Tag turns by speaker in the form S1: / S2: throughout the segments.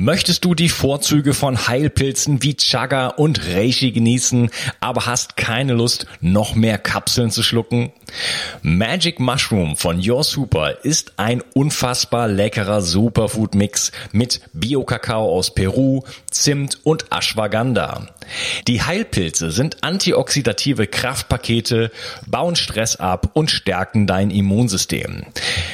S1: Möchtest du die Vorzüge von Heilpilzen wie Chaga und Reishi genießen, aber hast keine Lust, noch mehr Kapseln zu schlucken? Magic Mushroom von Your Super ist ein unfassbar leckerer Superfood-Mix mit Bio-Kakao aus Peru, Zimt und Ashwagandha. Die Heilpilze sind antioxidative Kraftpakete, bauen Stress ab und stärken dein Immunsystem.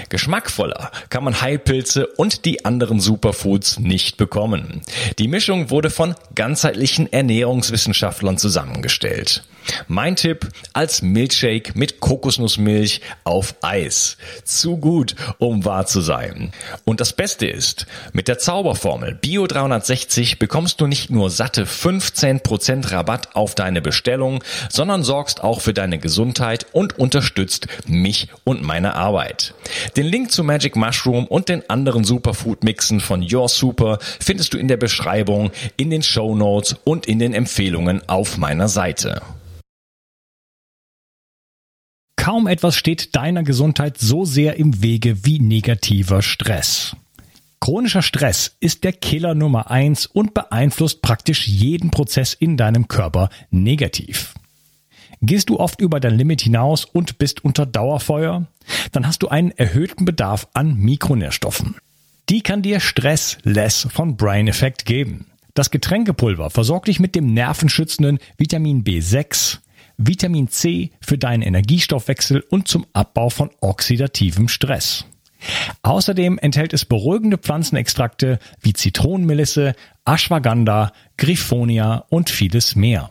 S1: Geschmackvoller kann man Heilpilze und die anderen Superfoods nicht bekommen. Die Mischung wurde von ganzheitlichen Ernährungswissenschaftlern zusammengestellt. Mein Tipp als Milchshake mit Kokosnussmilch auf Eis. Zu gut, um wahr zu sein. Und das Beste ist, mit der Zauberformel Bio 360 bekommst du nicht nur satte 15% Rabatt auf deine Bestellung, sondern sorgst auch für deine Gesundheit und unterstützt mich und meine Arbeit. Den Link zu Magic Mushroom und den anderen Superfood Mixen von Your Super findest du in der Beschreibung, in den Show Notes und in den Empfehlungen auf meiner Seite. Kaum etwas steht deiner Gesundheit so sehr im Wege wie negativer Stress. Chronischer Stress ist der Killer Nummer eins und beeinflusst praktisch jeden Prozess in deinem Körper negativ. Gehst du oft über dein Limit hinaus und bist unter Dauerfeuer? Dann hast du einen erhöhten Bedarf an Mikronährstoffen. Die kann dir Stress Less von Brain Effect geben. Das Getränkepulver versorgt dich mit dem nervenschützenden Vitamin B6, Vitamin C für deinen Energiestoffwechsel und zum Abbau von oxidativem Stress. Außerdem enthält es beruhigende Pflanzenextrakte wie Zitronenmelisse, Ashwagandha, Griffonia und vieles mehr.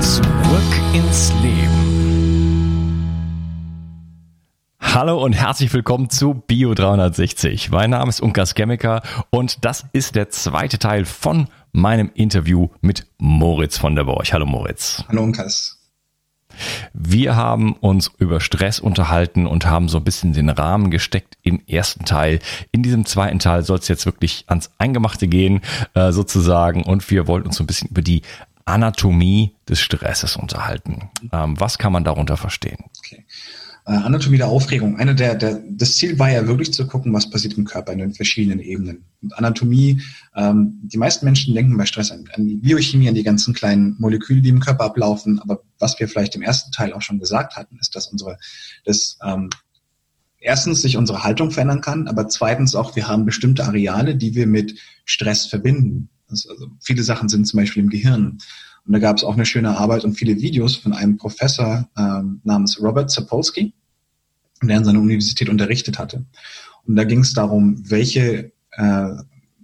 S1: Zurück ins Leben. Hallo und herzlich willkommen zu Bio 360. Mein Name ist Unkas Chemiker und das ist der zweite Teil von meinem Interview mit Moritz von der Borch. Hallo Moritz.
S2: Hallo Unkas.
S1: Wir haben uns über Stress unterhalten und haben so ein bisschen den Rahmen gesteckt im ersten Teil. In diesem zweiten Teil soll es jetzt wirklich ans Eingemachte gehen, äh, sozusagen. Und wir wollten uns so ein bisschen über die Anatomie des Stresses unterhalten. Ähm, was kann man darunter verstehen?
S2: Okay. Äh, Anatomie der Aufregung. Eine der, der, das Ziel war ja wirklich zu gucken, was passiert im Körper in den verschiedenen Ebenen. Und Anatomie, ähm, die meisten Menschen denken bei Stress an, an die Biochemie, an die ganzen kleinen Moleküle, die im Körper ablaufen. Aber was wir vielleicht im ersten Teil auch schon gesagt hatten, ist, dass unsere, dass ähm, erstens sich unsere Haltung verändern kann, aber zweitens auch, wir haben bestimmte Areale, die wir mit Stress verbinden. Also viele Sachen sind zum Beispiel im Gehirn. Und da gab es auch eine schöne Arbeit und viele Videos von einem Professor ähm, namens Robert Sapolsky, der an seiner Universität unterrichtet hatte. Und da ging es darum, welche, äh,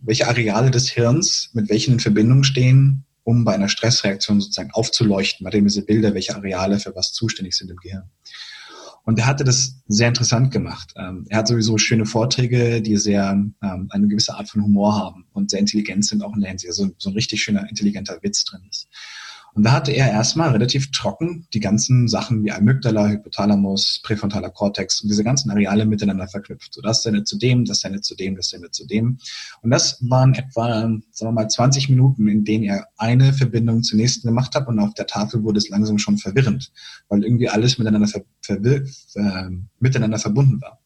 S2: welche Areale des Hirns mit welchen in Verbindung stehen, um bei einer Stressreaktion sozusagen aufzuleuchten. Hat eben diese Bilder, welche Areale für was zuständig sind im Gehirn. Und er hatte das sehr interessant gemacht. Ähm, er hat sowieso schöne Vorträge, die sehr ähm, eine gewisse Art von Humor haben und sehr intelligent sind auch in der Hinsicht. Also so ein richtig schöner, intelligenter Witz drin ist. Und da hatte er erstmal relativ trocken die ganzen Sachen wie Amygdala, Hypothalamus, präfrontaler Kortex und diese ganzen Areale miteinander verknüpft. So, das sendet zu dem, das sendet zu dem, das sendet zu dem. Und das waren etwa, sagen wir mal, 20 Minuten, in denen er eine Verbindung zur nächsten gemacht hat und auf der Tafel wurde es langsam schon verwirrend, weil irgendwie alles miteinander, ver ver äh, miteinander verbunden war.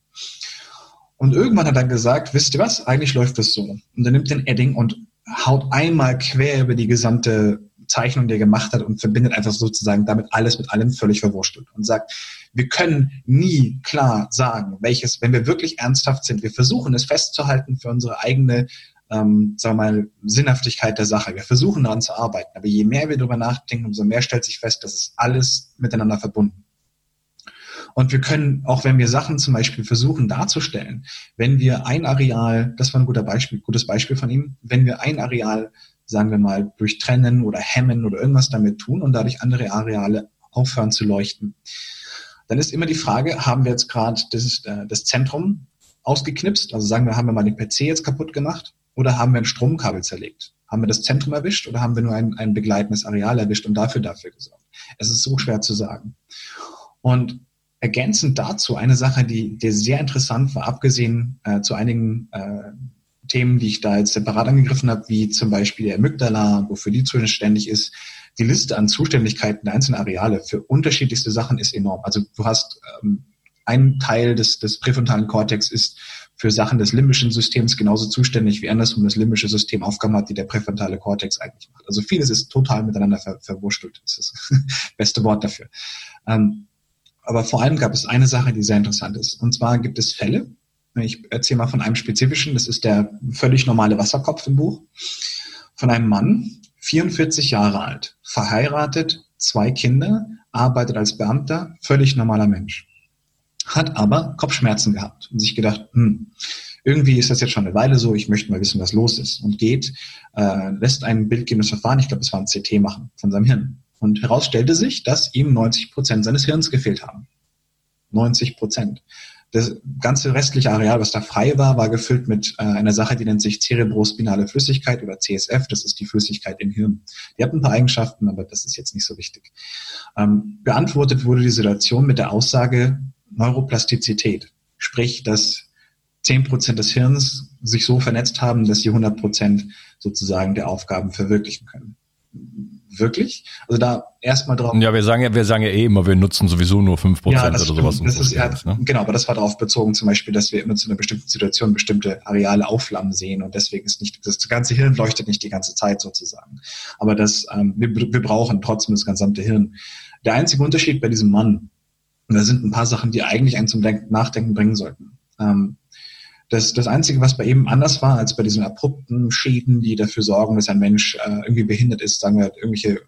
S2: Und irgendwann hat er gesagt, wisst ihr was, eigentlich läuft das so. Und er nimmt den Edding und haut einmal quer über die gesamte Zeichnung, die er gemacht hat und verbindet einfach sozusagen damit alles mit allem völlig verwurschtelt und sagt, wir können nie klar sagen, welches, wenn wir wirklich ernsthaft sind, wir versuchen es festzuhalten für unsere eigene, ähm, sagen wir mal, Sinnhaftigkeit der Sache. Wir versuchen daran zu arbeiten, aber je mehr wir darüber nachdenken, umso mehr stellt sich fest, dass es alles miteinander verbunden. Und wir können, auch wenn wir Sachen zum Beispiel versuchen darzustellen, wenn wir ein Areal, das war ein guter Beispiel, gutes Beispiel von ihm, wenn wir ein Areal sagen wir mal, durchtrennen oder hemmen oder irgendwas damit tun und dadurch andere Areale aufhören zu leuchten. Dann ist immer die Frage, haben wir jetzt gerade das, äh, das Zentrum ausgeknipst? Also sagen wir, haben wir mal den PC jetzt kaputt gemacht oder haben wir ein Stromkabel zerlegt? Haben wir das Zentrum erwischt oder haben wir nur ein, ein begleitendes Areal erwischt und dafür dafür gesorgt? Es ist so schwer zu sagen. Und ergänzend dazu eine Sache, die, die sehr interessant war, abgesehen äh, zu einigen äh, Themen, die ich da jetzt separat angegriffen habe, wie zum Beispiel der Amygdala, wofür die zuständig ist. Die Liste an Zuständigkeiten der einzelnen Areale für unterschiedlichste Sachen ist enorm. Also du hast ähm, ein Teil des, des präfrontalen Kortex ist für Sachen des limbischen Systems genauso zuständig wie andersrum das limbische System Aufgaben hat, die der präfrontale Kortex eigentlich macht. Also vieles ist total miteinander ver, verwurschtelt. Das ist das beste Wort dafür. Ähm, aber vor allem gab es eine Sache, die sehr interessant ist. Und zwar gibt es Fälle, ich erzähle mal von einem spezifischen, das ist der völlig normale Wasserkopf im Buch, von einem Mann, 44 Jahre alt, verheiratet, zwei Kinder, arbeitet als Beamter, völlig normaler Mensch. Hat aber Kopfschmerzen gehabt und sich gedacht, hm, irgendwie ist das jetzt schon eine Weile so, ich möchte mal wissen, was los ist. Und geht, äh, lässt ein bildgebendes Verfahren, ich glaube, es war ein CT machen von seinem Hirn. Und heraus stellte sich, dass ihm 90 Prozent seines Hirns gefehlt haben. 90 Prozent. Das ganze restliche Areal, was da frei war, war gefüllt mit äh, einer Sache, die nennt sich cerebrospinale Flüssigkeit oder CSF. Das ist die Flüssigkeit im Hirn. Die hat ein paar Eigenschaften, aber das ist jetzt nicht so wichtig. Ähm, beantwortet wurde die Situation mit der Aussage Neuroplastizität. Sprich, dass 10% des Hirns sich so vernetzt haben, dass sie 100% sozusagen der Aufgaben verwirklichen können wirklich? Also da erstmal drauf.
S1: Ja, wir sagen ja, wir sagen ja eh immer, wir nutzen sowieso nur fünf Prozent ja, oder sowas.
S2: Das ist, ja, ne? Genau, aber das war darauf bezogen, zum Beispiel, dass wir immer zu einer bestimmten Situation bestimmte Areale aufflammen sehen und deswegen ist nicht, das ganze Hirn leuchtet nicht die ganze Zeit sozusagen. Aber das, ähm, wir, wir brauchen trotzdem das gesamte Hirn. Der einzige Unterschied bei diesem Mann, und da sind ein paar Sachen, die eigentlich einen zum Nachdenken bringen sollten. Ähm, das, das Einzige, was bei ihm anders war als bei diesen abrupten Schäden, die dafür sorgen, dass ein Mensch äh, irgendwie behindert ist, sagen wir, irgendwelche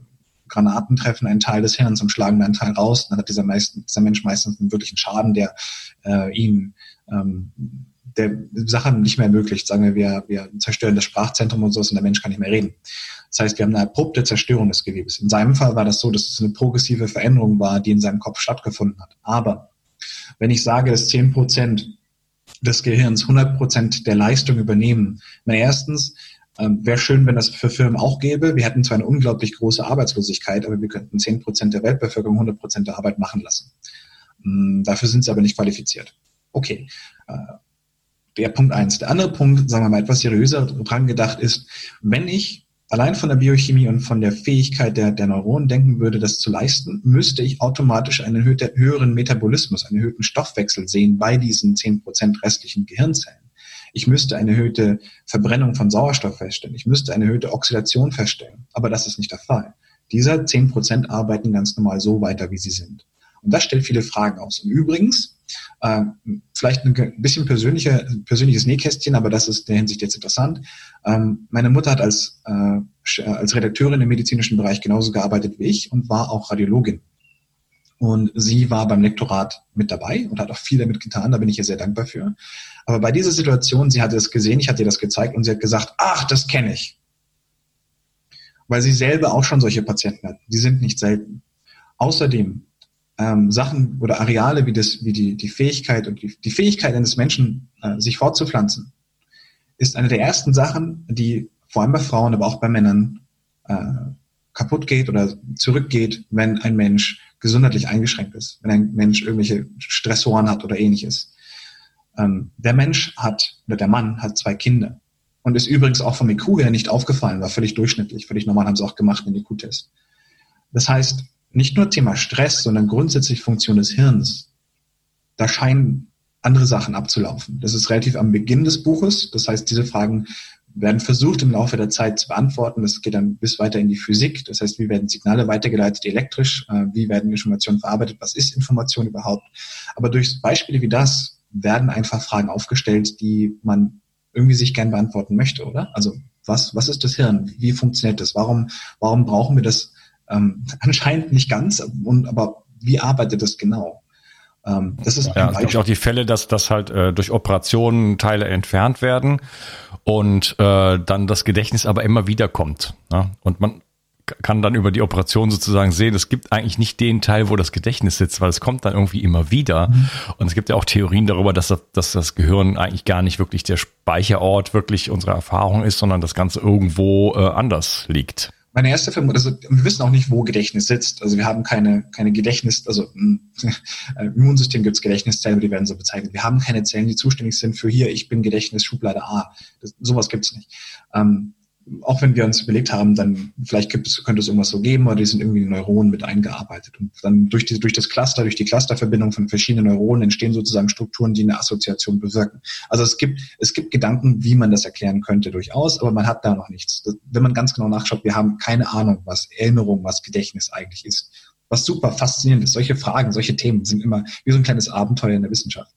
S2: Granaten treffen einen Teil des Hirns und schlagen einen Teil raus, dann hat dieser, meisten, dieser Mensch meistens einen wirklichen Schaden, der äh, ihm ähm, der Sache nicht mehr ermöglicht. Sagen wir, wir, wir zerstören das Sprachzentrum und so und der Mensch kann nicht mehr reden. Das heißt, wir haben eine abrupte Zerstörung des Gewebes. In seinem Fall war das so, dass es eine progressive Veränderung war, die in seinem Kopf stattgefunden hat. Aber wenn ich sage, dass zehn Prozent des Gehirns 100 Prozent der Leistung übernehmen. Na, erstens, ähm, wäre schön, wenn das für Firmen auch gäbe. Wir hätten zwar eine unglaublich große Arbeitslosigkeit, aber wir könnten 10 Prozent der Weltbevölkerung 100 Prozent der Arbeit machen lassen. Ähm, dafür sind sie aber nicht qualifiziert. Okay. Äh, der Punkt eins. Der andere Punkt, sagen wir mal etwas seriöser dran gedacht ist, wenn ich allein von der Biochemie und von der Fähigkeit der, der Neuronen denken würde, das zu leisten, müsste ich automatisch einen höheren Metabolismus, einen erhöhten Stoffwechsel sehen bei diesen zehn Prozent restlichen Gehirnzellen. Ich müsste eine erhöhte Verbrennung von Sauerstoff feststellen. Ich müsste eine erhöhte Oxidation feststellen. Aber das ist nicht der Fall. Diese zehn Prozent arbeiten ganz normal so weiter, wie sie sind. Und das stellt viele Fragen aus. Und übrigens, äh, vielleicht ein bisschen persönlicher, persönliches Nähkästchen, aber das ist in der Hinsicht jetzt interessant. Ähm, meine Mutter hat als, äh, als Redakteurin im medizinischen Bereich genauso gearbeitet wie ich und war auch Radiologin. Und sie war beim Lektorat mit dabei und hat auch viel damit getan, da bin ich ihr sehr dankbar für. Aber bei dieser Situation, sie hatte es gesehen, ich hatte ihr das gezeigt und sie hat gesagt, ach, das kenne ich. Weil sie selber auch schon solche Patienten hat. Die sind nicht selten. Außerdem ähm, Sachen oder Areale wie, das, wie die, die Fähigkeit und die, die Fähigkeit eines Menschen, äh, sich fortzupflanzen, ist eine der ersten Sachen, die vor allem bei Frauen, aber auch bei Männern äh, kaputt geht oder zurückgeht, wenn ein Mensch gesundheitlich eingeschränkt ist, wenn ein Mensch irgendwelche Stressoren hat oder ähnliches. Ähm, der Mensch hat, oder der Mann hat zwei Kinder und ist übrigens auch vom IQ her nicht aufgefallen, war völlig durchschnittlich, völlig normal, haben sie auch gemacht in IQ-Test. Das heißt, nicht nur Thema Stress, sondern grundsätzlich Funktion des Hirns. Da scheinen andere Sachen abzulaufen. Das ist relativ am Beginn des Buches. Das heißt, diese Fragen werden versucht im Laufe der Zeit zu beantworten. Das geht dann bis weiter in die Physik. Das heißt, wie werden Signale weitergeleitet elektrisch? Äh, wie werden Informationen verarbeitet? Was ist Information überhaupt? Aber durch Beispiele wie das werden einfach Fragen aufgestellt, die man irgendwie sich gern beantworten möchte, oder? Also was, was ist das Hirn? Wie funktioniert das? Warum, warum brauchen wir das ähm, anscheinend nicht ganz? Und, aber wie arbeitet das genau?
S1: Ähm, das ist ja, es gibt auch die Fälle, dass, dass halt äh, durch Operationen Teile entfernt werden und äh, dann das Gedächtnis aber immer wieder kommt. Ne? Und man kann dann über die Operation sozusagen sehen, es gibt eigentlich nicht den Teil, wo das Gedächtnis sitzt, weil es kommt dann irgendwie immer wieder. Mhm. Und es gibt ja auch Theorien darüber, dass das, dass das Gehirn eigentlich gar nicht wirklich der Speicherort wirklich unserer Erfahrung ist, sondern das Ganze irgendwo äh, anders liegt.
S2: Meine erste Vermutung, also wir wissen auch nicht, wo Gedächtnis sitzt. Also wir haben keine, keine Gedächtnis, also hm, im Immunsystem gibt es Gedächtniszellen, die werden so bezeichnet. Wir haben keine Zellen, die zuständig sind für hier, ich bin Gedächtnis, Schublade A. Das, sowas gibt es nicht. Ähm, auch wenn wir uns überlegt haben, dann vielleicht es, könnte es irgendwas so geben, aber die sind irgendwie in Neuronen mit eingearbeitet. Und dann durch, die, durch das Cluster, durch die Clusterverbindung von verschiedenen Neuronen entstehen sozusagen Strukturen, die eine Assoziation bewirken. Also es gibt, es gibt Gedanken, wie man das erklären könnte durchaus, aber man hat da noch nichts. Wenn man ganz genau nachschaut, wir haben keine Ahnung, was Erinnerung, was Gedächtnis eigentlich ist. Was super faszinierend ist. Solche Fragen, solche Themen sind immer wie so ein kleines Abenteuer in der Wissenschaft.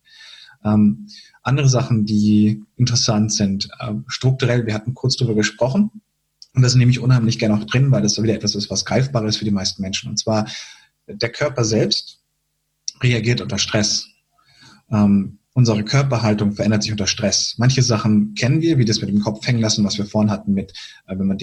S2: Ähm, andere Sachen, die interessant sind, äh, strukturell, wir hatten kurz darüber gesprochen, und das nehme ich unheimlich gerne auch drin, weil das wieder etwas ist, was greifbar ist für die meisten Menschen. Und zwar, der Körper selbst reagiert unter Stress. Ähm, unsere Körperhaltung verändert sich unter Stress. Manche Sachen kennen wir, wie das mit dem Kopf hängen lassen, was wir vorhin hatten mit, äh, wenn man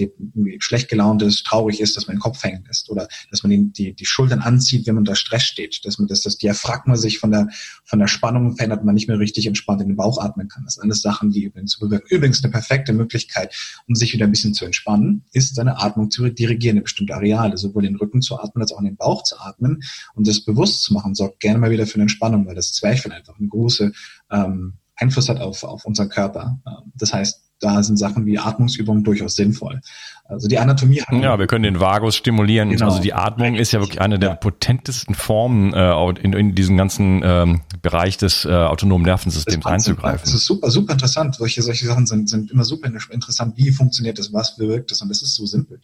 S2: schlecht gelaunt ist, traurig ist, dass man den Kopf hängen lässt oder dass man die, die, Schultern anzieht, wenn man unter Stress steht, dass man dass das Diaphragma sich von der, von der Spannung verändert, man nicht mehr richtig entspannt in den Bauch atmen kann. Das sind alles Sachen, die übrigens zu bewirken. Übrigens eine perfekte Möglichkeit, um sich wieder ein bisschen zu entspannen, ist seine Atmung zu dirigieren in bestimmte Areale, sowohl den Rücken zu atmen als auch in den Bauch zu atmen und das bewusst zu machen, sorgt gerne mal wieder für eine Entspannung, weil das Zwerchfell einfach eine große ähm, Einfluss hat auf, auf unseren Körper. Ähm, das heißt, da sind Sachen wie Atmungsübungen durchaus sinnvoll. Also die Anatomie
S1: hat Ja, wir können den Vagus stimulieren. Genau. Also die Atmung ist ja wirklich eine der ja. potentesten Formen, äh, in, in diesen ganzen ähm, Bereich des äh, autonomen Nervensystems einzugreifen.
S2: Das ist super, super interessant. Solche, solche Sachen sind, sind immer super interessant. Wie funktioniert das? Was wirkt das? Und das ist so simpel.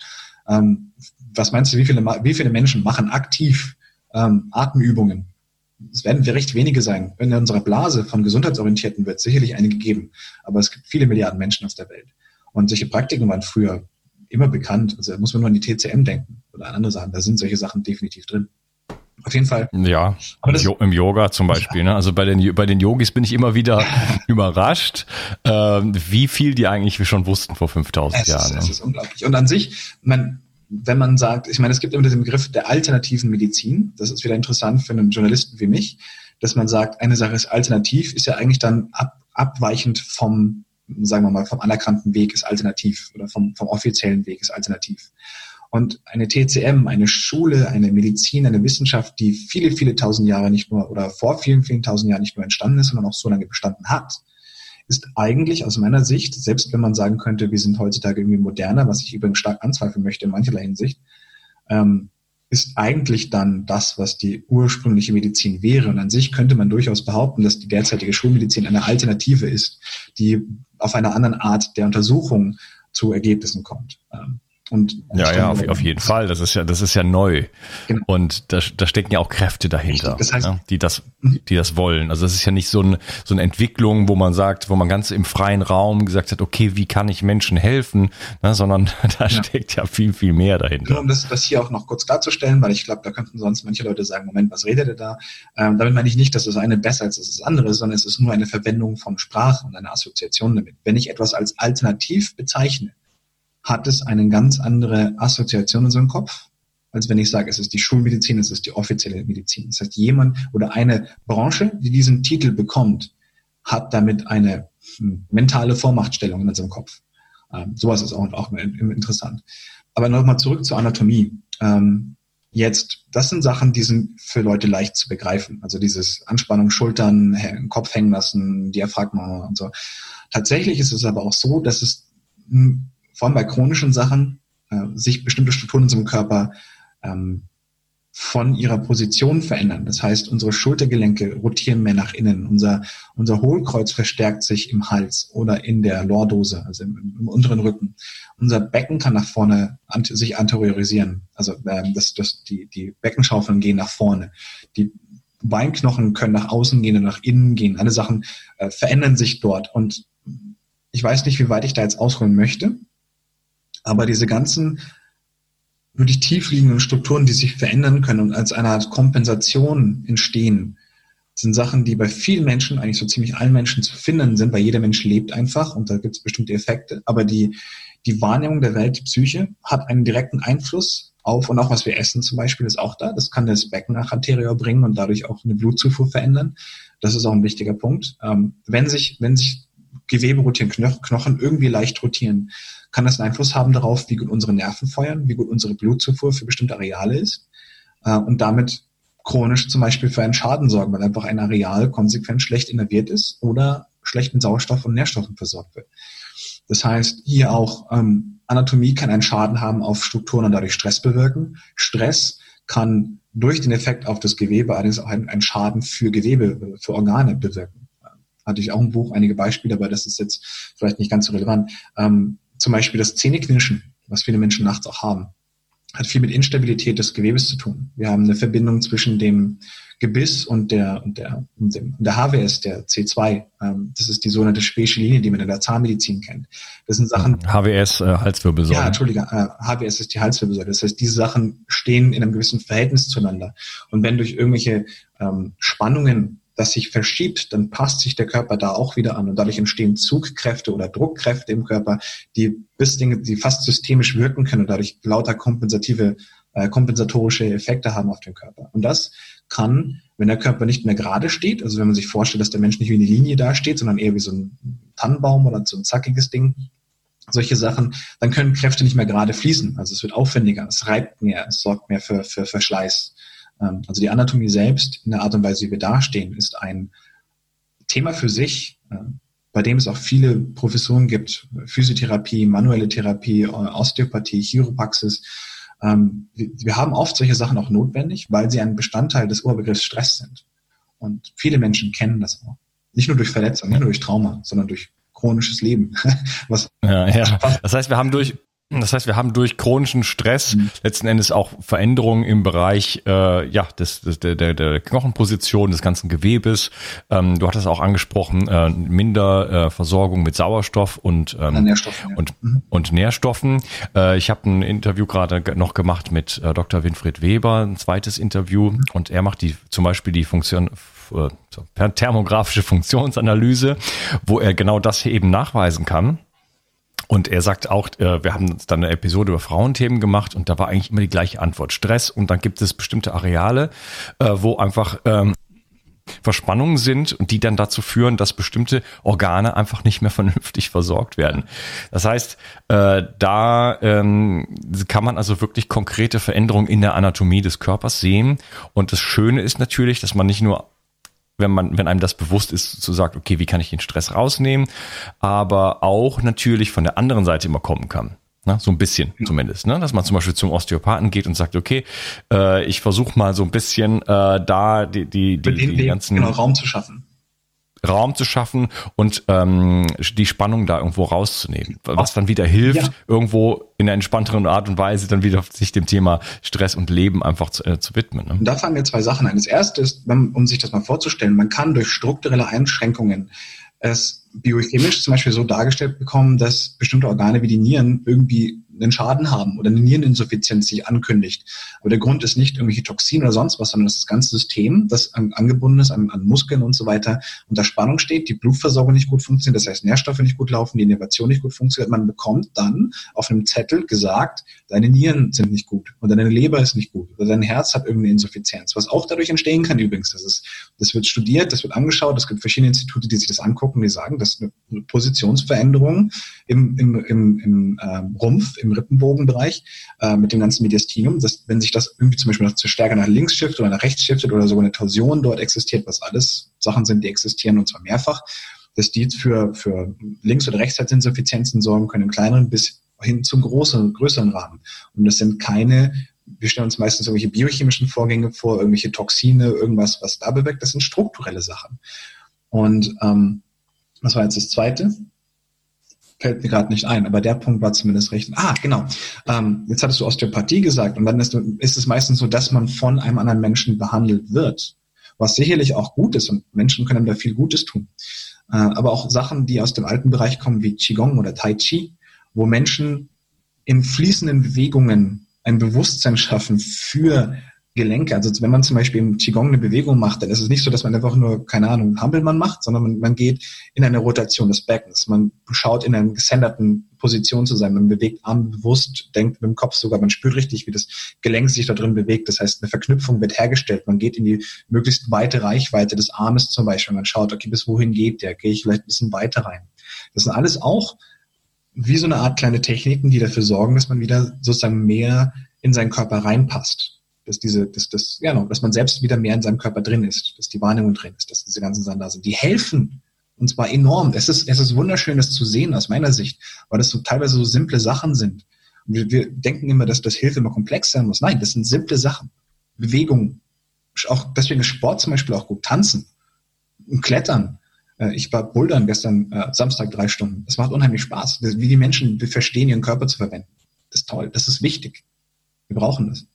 S2: Ähm, was meinst du, wie viele, wie viele Menschen machen aktiv ähm, Atemübungen? Es werden recht wenige sein. In unserer Blase von Gesundheitsorientierten wird sicherlich einige geben, aber es gibt viele Milliarden Menschen auf der Welt. Und solche Praktiken waren früher immer bekannt. Also da muss man nur an die TCM denken oder an andere Sachen. Da sind solche Sachen definitiv drin. Auf jeden Fall.
S1: Ja, das, im Yoga zum Beispiel. Ja. Ne? Also bei den, bei den Yogis bin ich immer wieder überrascht, äh, wie viel die eigentlich schon wussten vor 5000
S2: es
S1: Jahren.
S2: Ist, ne? Es ist unglaublich. Und an sich, man, wenn man sagt, ich meine, es gibt immer den Begriff der alternativen Medizin. Das ist wieder interessant für einen Journalisten wie mich, dass man sagt, eine Sache ist alternativ, ist ja eigentlich dann ab, abweichend vom, sagen wir mal, vom anerkannten Weg ist alternativ oder vom, vom offiziellen Weg ist alternativ. Und eine TCM, eine Schule, eine Medizin, eine Wissenschaft, die viele, viele tausend Jahre nicht nur oder vor vielen, vielen tausend Jahren nicht nur entstanden ist, sondern auch so lange bestanden hat, ist eigentlich aus meiner Sicht, selbst wenn man sagen könnte, wir sind heutzutage irgendwie moderner, was ich übrigens stark anzweifeln möchte in mancherlei Hinsicht, ähm, ist eigentlich dann das, was die ursprüngliche Medizin wäre. Und an sich könnte man durchaus behaupten, dass die derzeitige Schulmedizin eine Alternative ist, die auf einer anderen Art der Untersuchung zu Ergebnissen kommt. Ähm,
S1: und ja, ja, auf, auf, jeden Fall. Das ist ja, das ist ja neu. Genau. Und da, da stecken ja auch Kräfte dahinter, das heißt, ja, die das, mhm. die das wollen. Also das ist ja nicht so, ein, so eine Entwicklung, wo man sagt, wo man ganz im freien Raum gesagt hat, okay, wie kann ich Menschen helfen, ne, sondern da ja. steckt ja viel, viel mehr dahinter.
S2: Um das, das hier auch noch kurz darzustellen, weil ich glaube, da könnten sonst manche Leute sagen, Moment, was redet ihr da? Ähm, damit meine ich nicht, dass das eine besser ist als das andere, sondern es ist nur eine Verwendung von Sprache und eine Assoziation damit. Wenn ich etwas als alternativ bezeichne, hat es eine ganz andere Assoziation in seinem Kopf, als wenn ich sage, es ist die Schulmedizin, es ist die offizielle Medizin. Das heißt, jemand oder eine Branche, die diesen Titel bekommt, hat damit eine hm, mentale Vormachtstellung in seinem Kopf. Ähm, sowas ist auch, auch interessant. aber nochmal zurück zur Anatomie. Ähm, jetzt, das sind Sachen, die sind für Leute leicht zu begreifen. Also dieses Anspannung, Schultern, Kopf hängen lassen, Diaphragma und so. Tatsächlich ist es aber auch so, dass es hm, vor allem bei chronischen Sachen äh, sich bestimmte Strukturen in unserem Körper ähm, von ihrer Position verändern. Das heißt, unsere Schultergelenke rotieren mehr nach innen. Unser, unser Hohlkreuz verstärkt sich im Hals oder in der Lordose, also im, im unteren Rücken. Unser Becken kann nach vorne ant sich anteriorisieren. Also ähm, das, das, die, die Beckenschaufeln gehen nach vorne. Die Beinknochen können nach außen gehen und nach innen gehen. Alle Sachen äh, verändern sich dort. Und ich weiß nicht, wie weit ich da jetzt ausholen möchte, aber diese ganzen wirklich tiefliegenden Strukturen, die sich verändern können und als eine Art Kompensation entstehen, sind Sachen, die bei vielen Menschen, eigentlich so ziemlich allen Menschen zu finden sind, weil jeder Mensch lebt einfach und da gibt es bestimmte Effekte. Aber die, die Wahrnehmung der Welt, die Psyche, hat einen direkten Einfluss auf und auch was wir essen zum Beispiel ist auch da. Das kann das Becken nach anterior bringen und dadurch auch eine Blutzufuhr verändern. Das ist auch ein wichtiger Punkt. Ähm, wenn sich, wenn sich Gewebe rotieren, Knochen irgendwie leicht rotieren, kann das einen Einfluss haben darauf, wie gut unsere Nerven feuern, wie gut unsere Blutzufuhr für bestimmte Areale ist äh, und damit chronisch zum Beispiel für einen Schaden sorgen, weil einfach ein Areal konsequent schlecht innerviert ist oder schlecht mit Sauerstoff und Nährstoffen versorgt wird. Das heißt, hier auch ähm, Anatomie kann einen Schaden haben auf Strukturen und dadurch Stress bewirken. Stress kann durch den Effekt auf das Gewebe allerdings auch einen, einen Schaden für Gewebe, für Organe bewirken hatte ich auch ein Buch, einige Beispiele, aber das ist jetzt vielleicht nicht ganz so relevant. Ähm, zum Beispiel das Zähneknirschen, was viele Menschen nachts auch haben, hat viel mit Instabilität des Gewebes zu tun. Wir haben eine Verbindung zwischen dem Gebiss und der, und der, und dem, der HWS, der C2. Ähm, das ist die sogenannte Speische Linie, die man in der Zahnmedizin kennt. Das sind Sachen.
S1: HWS, äh, Halswirbelsäule.
S2: Ja, Entschuldige, äh, HWS ist die Halswirbelsäule. Das heißt, diese Sachen stehen in einem gewissen Verhältnis zueinander. Und wenn durch irgendwelche ähm, Spannungen das sich verschiebt, dann passt sich der Körper da auch wieder an und dadurch entstehen Zugkräfte oder Druckkräfte im Körper, die bis Dinge, die fast systemisch wirken können und dadurch lauter kompensative, äh, kompensatorische Effekte haben auf den Körper. Und das kann, wenn der Körper nicht mehr gerade steht, also wenn man sich vorstellt, dass der Mensch nicht wie eine Linie dasteht, sondern eher wie so ein Tannenbaum oder so ein zackiges Ding, solche Sachen, dann können Kräfte nicht mehr gerade fließen. Also es wird aufwendiger, es reibt mehr, es sorgt mehr für, für Verschleiß. Ähm, also die Anatomie selbst, in der Art und Weise, wie wir dastehen, ist ein Thema für sich, ähm, bei dem es auch viele Professoren gibt. Physiotherapie, manuelle Therapie, Osteopathie, Chiropraxis. Ähm, wir haben oft solche Sachen auch notwendig, weil sie ein Bestandteil des Oberbegriffs Stress sind. Und viele Menschen kennen das auch. Nicht nur durch Verletzungen, nicht nur durch Trauma, sondern durch chronisches Leben.
S1: Was ja, ja. Das heißt, wir haben durch das heißt, wir haben durch chronischen Stress mhm. letzten Endes auch Veränderungen im Bereich äh, ja, des, des, der, der Knochenposition, des ganzen Gewebes. Ähm, du hattest auch angesprochen, äh, minder äh, Versorgung mit Sauerstoff und, ähm, Nährstoffen, ja. und, mhm. und Nährstoffen. Äh, ich habe ein Interview gerade noch gemacht mit äh, Dr. Winfried Weber, ein zweites Interview, mhm. und er macht die zum Beispiel die Funktion äh, thermografische Funktionsanalyse, wo er genau das hier eben nachweisen kann und er sagt auch, äh, wir haben dann eine Episode über Frauenthemen gemacht und da war eigentlich immer die gleiche Antwort. Stress und dann gibt es bestimmte Areale, äh, wo einfach ähm, Verspannungen sind und die dann dazu führen, dass bestimmte Organe einfach nicht mehr vernünftig versorgt werden. Das heißt, äh, da ähm, kann man also wirklich konkrete Veränderungen in der Anatomie des Körpers sehen. Und das Schöne ist natürlich, dass man nicht nur wenn man, wenn einem das bewusst ist, zu sagt, okay, wie kann ich den Stress rausnehmen, aber auch natürlich von der anderen Seite immer kommen kann. Na, so ein bisschen zumindest, ne? dass man zum Beispiel zum Osteopathen geht und sagt, okay, äh, ich versuche mal so ein bisschen äh, da die, die, die, die, die ganzen
S2: genau, Raum zu schaffen.
S1: Raum zu schaffen und ähm, die Spannung da irgendwo rauszunehmen. Was dann wieder hilft, ja. irgendwo in einer entspannteren Art und Weise dann wieder sich dem Thema Stress und Leben einfach zu, äh, zu widmen. Ne?
S2: Da fangen wir zwei Sachen ein. Das erste ist, um sich das mal vorzustellen, man kann durch strukturelle Einschränkungen es biochemisch zum Beispiel so dargestellt bekommen, dass bestimmte Organe wie die Nieren irgendwie einen Schaden haben oder eine Niereninsuffizienz sich ankündigt. Aber der Grund ist nicht irgendwelche Toxine oder sonst was, sondern das, ist das ganze System, das angebunden ist an, an Muskeln und so weiter, unter Spannung steht, die Blutversorgung nicht gut funktioniert, das heißt Nährstoffe nicht gut laufen, die Innovation nicht gut funktioniert. Man bekommt dann auf einem Zettel gesagt, deine Nieren sind nicht gut oder deine Leber ist nicht gut oder dein Herz hat irgendeine Insuffizienz, was auch dadurch entstehen kann übrigens. Das, ist, das wird studiert, das wird angeschaut, es gibt verschiedene Institute, die sich das angucken, die sagen, dass eine Positionsveränderung im, im, im, im ähm, Rumpf, im Rippenbogenbereich äh, mit dem ganzen Mediastinum. Dass, wenn sich das irgendwie zum Beispiel noch zu stärker nach links shiftet oder nach rechts shiftet oder sogar eine Torsion dort existiert, was alles Sachen sind, die existieren und zwar mehrfach, dass die für, für Links- oder Rechtsherzinsuffizienzen sorgen können, im kleineren bis hin zum großen, größeren Rahmen. Und das sind keine, wir stellen uns meistens irgendwelche biochemischen Vorgänge vor, irgendwelche Toxine, irgendwas, was da bewirkt, das sind strukturelle Sachen. Und ähm, was war jetzt das Zweite? Fällt mir gerade nicht ein, aber der Punkt war zumindest recht. Ah, genau. Ähm, jetzt hattest du Osteopathie gesagt und dann ist, ist es meistens so, dass man von einem anderen Menschen behandelt wird, was sicherlich auch gut ist und Menschen können da viel Gutes tun. Äh, aber auch Sachen, die aus dem alten Bereich kommen, wie Qigong oder Tai Chi, wo Menschen in fließenden Bewegungen ein Bewusstsein schaffen für Gelenke. Also wenn man zum Beispiel im Qigong eine Bewegung macht, dann ist es nicht so, dass man einfach nur, keine Ahnung, Hampelmann macht, sondern man, man geht in eine Rotation des Beckens. Man schaut in einer gesenderten Position zu sein. Man bewegt Arme bewusst, denkt mit dem Kopf sogar, man spürt richtig, wie das Gelenk sich da drin bewegt. Das heißt, eine Verknüpfung wird hergestellt. Man geht in die möglichst weite Reichweite des Armes zum Beispiel. Man schaut, okay, bis wohin geht der? Gehe ich vielleicht ein bisschen weiter rein? Das sind alles auch wie so eine Art kleine Techniken, die dafür sorgen, dass man wieder sozusagen mehr in seinen Körper reinpasst. Dass diese, dass, dass, ja, dass man selbst wieder mehr in seinem Körper drin ist, dass die Wahrnehmung drin ist, dass diese ganzen Sachen da sind. Die helfen. Und zwar enorm. Es ist, es ist wunderschön, das zu sehen aus meiner Sicht, weil das so teilweise so simple Sachen sind. Und wir, wir denken immer, dass das Hilfe immer komplex sein muss. Nein, das sind simple Sachen. Bewegung. Auch deswegen ist Sport zum Beispiel auch gut. Tanzen Klettern äh, ich war bouldern gestern äh, Samstag drei Stunden. Das macht unheimlich Spaß. Wie die Menschen verstehen, ihren Körper zu verwenden. Das ist toll. Das ist wichtig. Wir brauchen das.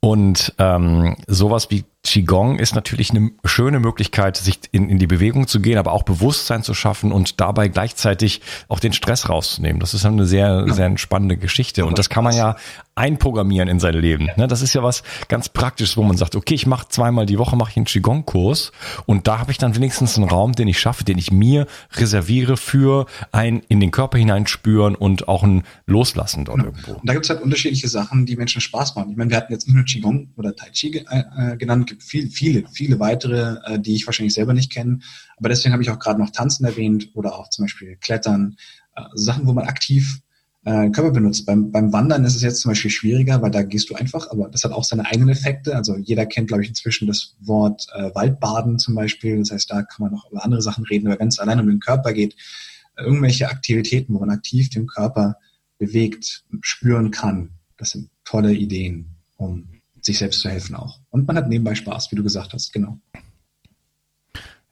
S1: Und ähm, sowas wie Qigong ist natürlich eine schöne Möglichkeit, sich in, in die Bewegung zu gehen, aber auch Bewusstsein zu schaffen und dabei gleichzeitig auch den Stress rauszunehmen. Das ist eine sehr, sehr spannende Geschichte. Und das kann man ja einprogrammieren in sein Leben. Ne? Das ist ja was ganz Praktisches, wo man sagt, okay, ich mache zweimal die Woche mache ich einen Qigong-Kurs und da habe ich dann wenigstens einen Raum, den ich schaffe, den ich mir reserviere für ein in den Körper hineinspüren und auch ein Loslassen dort genau. irgendwo. Und
S2: da gibt es halt unterschiedliche Sachen, die Menschen Spaß machen. Ich meine, wir hatten jetzt nicht nur Qigong oder Tai Chi äh, genannt, gibt viel, viele, viele weitere, äh, die ich wahrscheinlich selber nicht kenne. Aber deswegen habe ich auch gerade noch Tanzen erwähnt oder auch zum Beispiel Klettern, äh, Sachen, wo man aktiv äh, Körper benutzt. Beim, beim Wandern ist es jetzt zum Beispiel schwieriger, weil da gehst du einfach, aber das hat auch seine eigenen Effekte. Also jeder kennt, glaube ich, inzwischen das Wort äh, Waldbaden zum Beispiel. Das heißt, da kann man noch über andere Sachen reden. Aber wenn es allein um den Körper geht, äh, irgendwelche Aktivitäten, wo man aktiv den Körper bewegt, spüren kann, das sind tolle Ideen, um sich selbst zu helfen auch. Und man hat nebenbei Spaß, wie du gesagt hast, genau.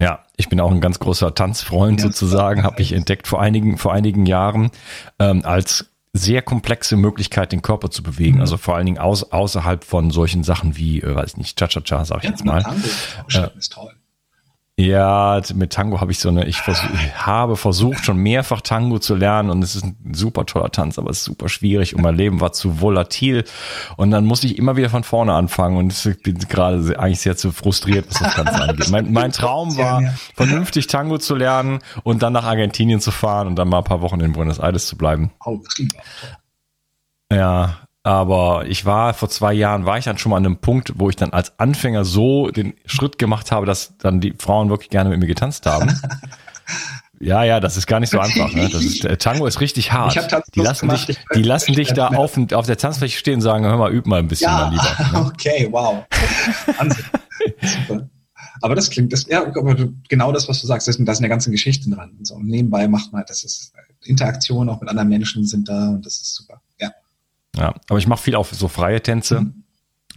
S1: Ja, ich bin auch ein ganz großer Tanzfreund ja, sozusagen, habe ich entdeckt vor einigen, vor einigen Jahren ähm, als sehr komplexe Möglichkeit, den Körper zu bewegen. Mhm. Also vor allen Dingen aus, außerhalb von solchen Sachen wie, äh, weiß ich nicht, Cha-Cha-Cha, sag ich ja, jetzt mal. Tango äh, ist toll. Ja, mit Tango habe ich so eine, ich, versuch, ich habe versucht, schon mehrfach Tango zu lernen und es ist ein super toller Tanz, aber es ist super schwierig und mein Leben war zu volatil und dann musste ich immer wieder von vorne anfangen und ich bin gerade eigentlich sehr zu frustriert, was das Ganze angeht. Mein, mein Traum war, vernünftig Tango zu lernen und dann nach Argentinien zu fahren und dann mal ein paar Wochen in Buenos Aires zu bleiben. Oh, ja, aber ich war vor zwei Jahren, war ich dann schon mal an einem Punkt, wo ich dann als Anfänger so den Schritt gemacht habe, dass dann die Frauen wirklich gerne mit mir getanzt haben. Ja, ja, das ist gar nicht so einfach. Ne? Das ist, äh, Tango ist richtig hart. Die lassen gemacht, dich, die lassen dich da auf, auf der Tanzfläche stehen und sagen, hör mal, üb mal ein bisschen ja, lieber.
S2: Ne? Okay, wow. Wahnsinn. Super. Aber das klingt, das, ja, aber genau das, was du sagst, da sind eine ganze Geschichte dran. So, nebenbei macht man, das ist Interaktion auch mit anderen Menschen sind da und das ist super.
S1: Ja. Aber ich mache viel auf so freie Tänze, mhm.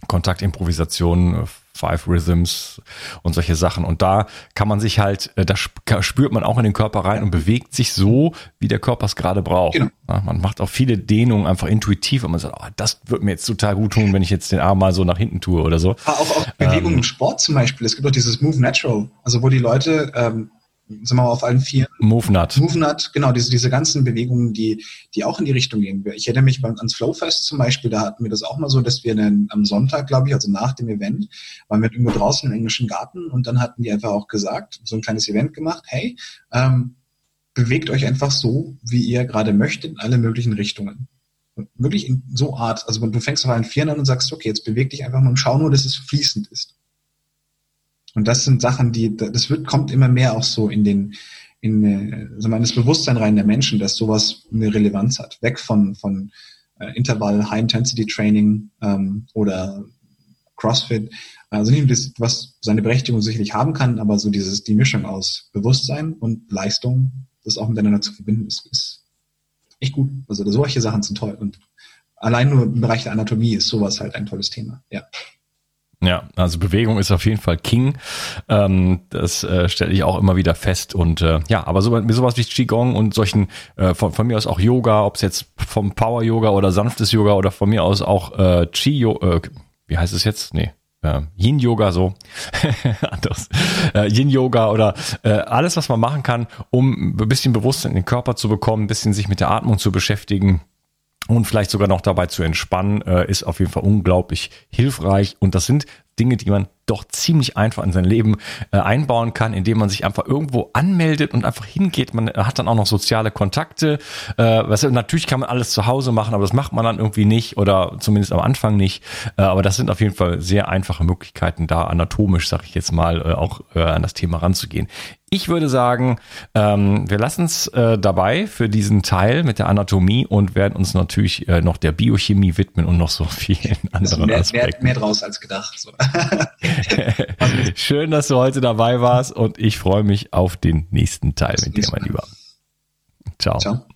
S1: Kontaktimprovisation, Five Rhythms und solche Sachen. Und da kann man sich halt, äh, da spürt man auch in den Körper rein und bewegt sich so, wie der Körper es gerade braucht. Genau. Ja, man macht auch viele Dehnungen einfach intuitiv und man sagt, oh, das wird mir jetzt total gut tun, wenn ich jetzt den Arm mal so nach hinten tue oder so.
S2: Auch, auch Bewegung ähm, im Sport zum Beispiel. Es gibt auch dieses Move Natural, also wo die Leute ähm, sind wir mal auf allen vier.
S1: MoveNut.
S2: MoveNut, genau, diese, diese ganzen Bewegungen, die, die auch in die Richtung gehen. Ich erinnere mich ans Flowfest zum Beispiel, da hatten wir das auch mal so, dass wir dann am Sonntag, glaube ich, also nach dem Event, waren wir irgendwo draußen im englischen Garten und dann hatten die einfach auch gesagt, so ein kleines Event gemacht, hey, ähm, bewegt euch einfach so, wie ihr gerade möchtet, in alle möglichen Richtungen. Und wirklich in so Art, also du fängst auf allen Vieren an und sagst, okay, jetzt beweg dich einfach mal und schau nur, dass es fließend ist. Und das sind Sachen, die, das wird, kommt immer mehr auch so in den, in, äh, sagen wir, das Bewusstsein rein der Menschen, dass sowas eine Relevanz hat. Weg von, von äh, Intervall, High-Intensity-Training ähm, oder CrossFit. Also nicht das, was seine Berechtigung sicherlich haben kann, aber so dieses, die Mischung aus Bewusstsein und Leistung, das auch miteinander zu verbinden, ist, ist echt gut. Also solche Sachen sind toll. Und allein nur im Bereich der Anatomie ist sowas halt ein tolles Thema. Ja.
S1: Ja, also Bewegung ist auf jeden Fall King. Ähm, das äh, stelle ich auch immer wieder fest. Und äh, ja, aber so, sowas wie Qigong und solchen, äh, von, von mir aus auch Yoga, ob es jetzt vom Power Yoga oder sanftes Yoga oder von mir aus auch äh, Chi, äh, wie heißt es jetzt? Nee, äh, Yin Yoga so anders äh, Yin Yoga oder äh, alles was man machen kann um ein bisschen Bewusstsein in den Körper zu bekommen ein bisschen sich mit der Atmung zu beschäftigen und vielleicht sogar noch dabei zu entspannen, äh, ist auf jeden Fall unglaublich hilfreich. Und das sind Dinge, die man doch ziemlich einfach in sein Leben äh, einbauen kann, indem man sich einfach irgendwo anmeldet und einfach hingeht. Man hat dann auch noch soziale Kontakte. Äh, was, natürlich kann man alles zu Hause machen, aber das macht man dann irgendwie nicht oder zumindest am Anfang nicht. Äh, aber das sind auf jeden Fall sehr einfache Möglichkeiten, da anatomisch, sag ich jetzt mal, äh, auch äh, an das Thema ranzugehen. Ich würde sagen, ähm, wir lassen es äh, dabei für diesen Teil mit der Anatomie und werden uns natürlich äh, noch der Biochemie widmen und noch so vielen anderen
S2: mehr,
S1: Aspekten.
S2: Mehr, mehr draus als gedacht. So.
S1: Schön, dass du heute dabei warst und ich freue mich auf den nächsten Teil mit dir, mein Lieber. Ciao. Ciao.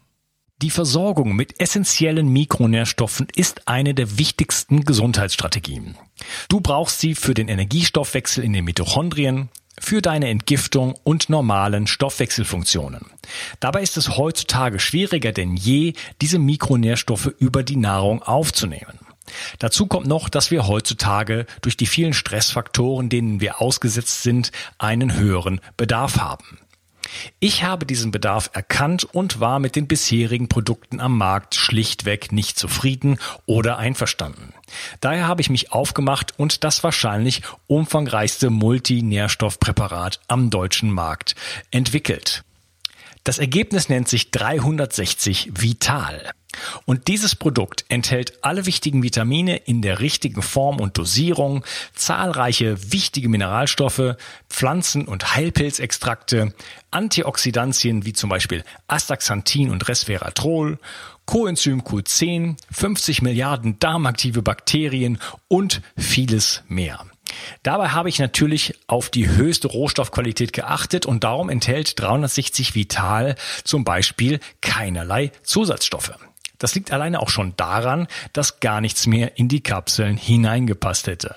S1: Die Versorgung mit essentiellen Mikronährstoffen ist eine der wichtigsten Gesundheitsstrategien. Du brauchst sie für den Energiestoffwechsel in den Mitochondrien, für deine Entgiftung und normalen Stoffwechselfunktionen. Dabei ist es heutzutage schwieriger denn je, diese Mikronährstoffe über die Nahrung aufzunehmen. Dazu kommt noch, dass wir heutzutage durch die vielen Stressfaktoren, denen wir ausgesetzt sind, einen höheren Bedarf haben. Ich habe diesen Bedarf erkannt und war mit den bisherigen Produkten am Markt schlichtweg nicht zufrieden oder einverstanden. Daher habe ich mich aufgemacht und das wahrscheinlich umfangreichste Multinährstoffpräparat am deutschen Markt entwickelt. Das Ergebnis nennt sich 360 Vital. Und dieses Produkt enthält alle wichtigen Vitamine in der richtigen Form und Dosierung, zahlreiche wichtige Mineralstoffe, Pflanzen- und Heilpilzextrakte, Antioxidantien wie zum Beispiel Astaxanthin und Resveratrol, Coenzym Q10, 50 Milliarden darmaktive Bakterien und vieles mehr. Dabei habe ich natürlich auf die höchste Rohstoffqualität geachtet und darum enthält 360 Vital zum Beispiel keinerlei Zusatzstoffe. Das liegt alleine auch schon daran, dass gar nichts mehr in die Kapseln hineingepasst hätte.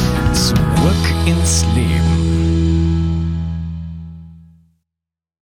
S1: Zurück ins Leben.